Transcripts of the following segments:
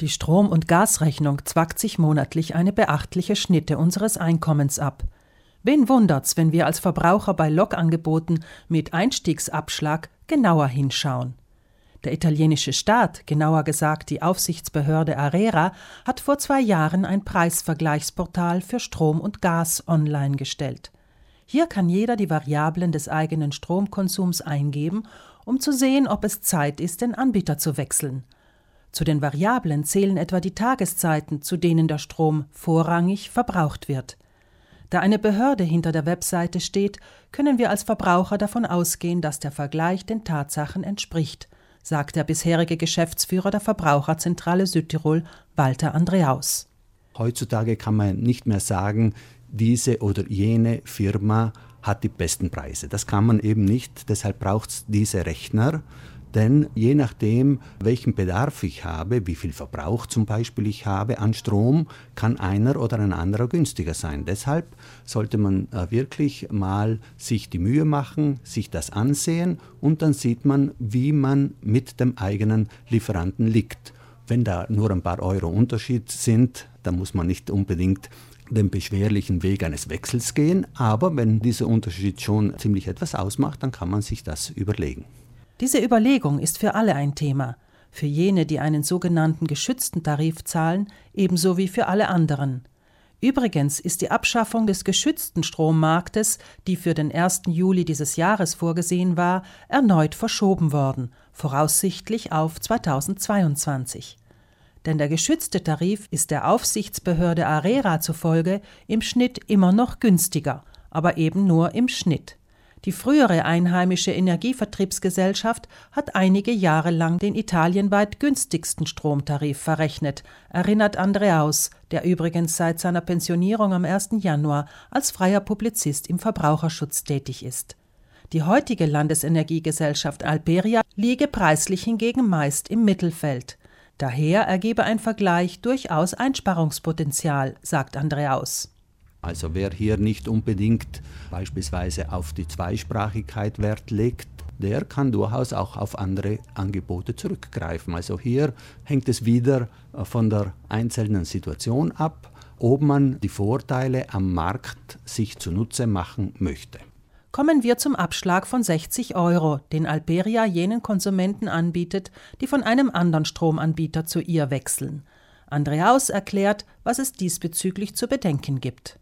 Die Strom- und Gasrechnung zwackt sich monatlich eine beachtliche Schnitte unseres Einkommens ab. Wen wundert's, wenn wir als Verbraucher bei Logangeboten mit Einstiegsabschlag genauer hinschauen? Der italienische Staat, genauer gesagt die Aufsichtsbehörde Arera, hat vor zwei Jahren ein Preisvergleichsportal für Strom und Gas online gestellt. Hier kann jeder die Variablen des eigenen Stromkonsums eingeben, um zu sehen, ob es Zeit ist, den Anbieter zu wechseln. Zu den Variablen zählen etwa die Tageszeiten, zu denen der Strom vorrangig verbraucht wird. Da eine Behörde hinter der Webseite steht, können wir als Verbraucher davon ausgehen, dass der Vergleich den Tatsachen entspricht, sagt der bisherige Geschäftsführer der Verbraucherzentrale Südtirol, Walter Andreaus. Heutzutage kann man nicht mehr sagen, diese oder jene Firma hat die besten Preise. Das kann man eben nicht, deshalb braucht es diese Rechner denn je nachdem, welchen Bedarf ich habe, wie viel Verbrauch zum Beispiel ich habe an Strom, kann einer oder ein anderer günstiger sein. Deshalb sollte man äh, wirklich mal sich die Mühe machen, sich das ansehen und dann sieht man, wie man mit dem eigenen Lieferanten liegt. Wenn da nur ein paar Euro Unterschied sind, dann muss man nicht unbedingt den beschwerlichen Weg eines Wechsels gehen, aber wenn dieser Unterschied schon ziemlich etwas ausmacht, dann kann man sich das überlegen. Diese Überlegung ist für alle ein Thema, für jene, die einen sogenannten geschützten Tarif zahlen, ebenso wie für alle anderen. Übrigens ist die Abschaffung des geschützten Strommarktes, die für den 1. Juli dieses Jahres vorgesehen war, erneut verschoben worden, voraussichtlich auf 2022. Denn der geschützte Tarif ist der Aufsichtsbehörde ARERA zufolge im Schnitt immer noch günstiger, aber eben nur im Schnitt. Die frühere einheimische Energievertriebsgesellschaft hat einige Jahre lang den italienweit günstigsten Stromtarif verrechnet, erinnert Andreaus, der übrigens seit seiner Pensionierung am 1. Januar als freier Publizist im Verbraucherschutz tätig ist. Die heutige Landesenergiegesellschaft Alperia liege preislich hingegen meist im Mittelfeld. Daher ergebe ein Vergleich durchaus Einsparungspotenzial, sagt Andreaus. Also wer hier nicht unbedingt beispielsweise auf die Zweisprachigkeit Wert legt, der kann durchaus auch auf andere Angebote zurückgreifen. Also hier hängt es wieder äh, von der einzelnen Situation ab, ob man die Vorteile am Markt sich zunutze machen möchte. Kommen wir zum Abschlag von 60 Euro, den Alperia jenen Konsumenten anbietet, die von einem anderen Stromanbieter zu ihr wechseln. Andreaus erklärt, was es diesbezüglich zu bedenken gibt.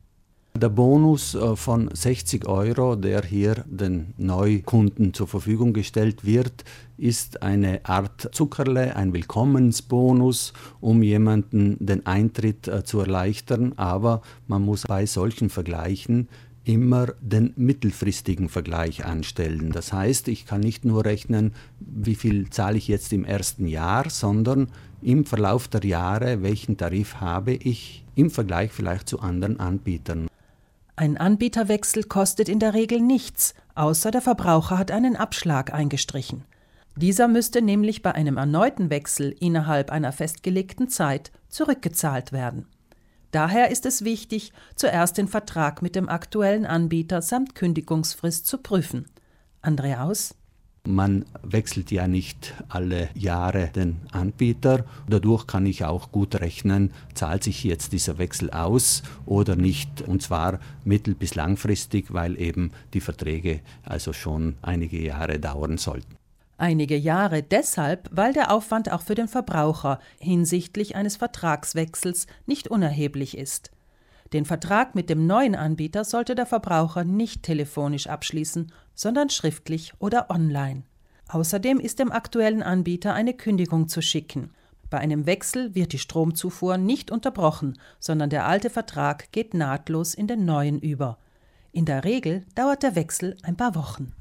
Der Bonus äh, von 60 Euro, der hier den Neukunden zur Verfügung gestellt wird, ist eine Art Zuckerle, ein Willkommensbonus, um jemanden den Eintritt äh, zu erleichtern. Aber man muss bei solchen Vergleichen immer den mittelfristigen Vergleich anstellen. Das heißt, ich kann nicht nur rechnen, wie viel zahle ich jetzt im ersten Jahr, sondern im Verlauf der Jahre, welchen Tarif habe ich im Vergleich vielleicht zu anderen Anbietern. Ein Anbieterwechsel kostet in der Regel nichts, außer der Verbraucher hat einen Abschlag eingestrichen. Dieser müsste nämlich bei einem erneuten Wechsel innerhalb einer festgelegten Zeit zurückgezahlt werden. Daher ist es wichtig, zuerst den Vertrag mit dem aktuellen Anbieter samt Kündigungsfrist zu prüfen. Andreaus man wechselt ja nicht alle Jahre den Anbieter. Dadurch kann ich auch gut rechnen, zahlt sich jetzt dieser Wechsel aus oder nicht. Und zwar mittel- bis langfristig, weil eben die Verträge also schon einige Jahre dauern sollten. Einige Jahre deshalb, weil der Aufwand auch für den Verbraucher hinsichtlich eines Vertragswechsels nicht unerheblich ist. Den Vertrag mit dem neuen Anbieter sollte der Verbraucher nicht telefonisch abschließen, sondern schriftlich oder online. Außerdem ist dem aktuellen Anbieter eine Kündigung zu schicken. Bei einem Wechsel wird die Stromzufuhr nicht unterbrochen, sondern der alte Vertrag geht nahtlos in den neuen über. In der Regel dauert der Wechsel ein paar Wochen.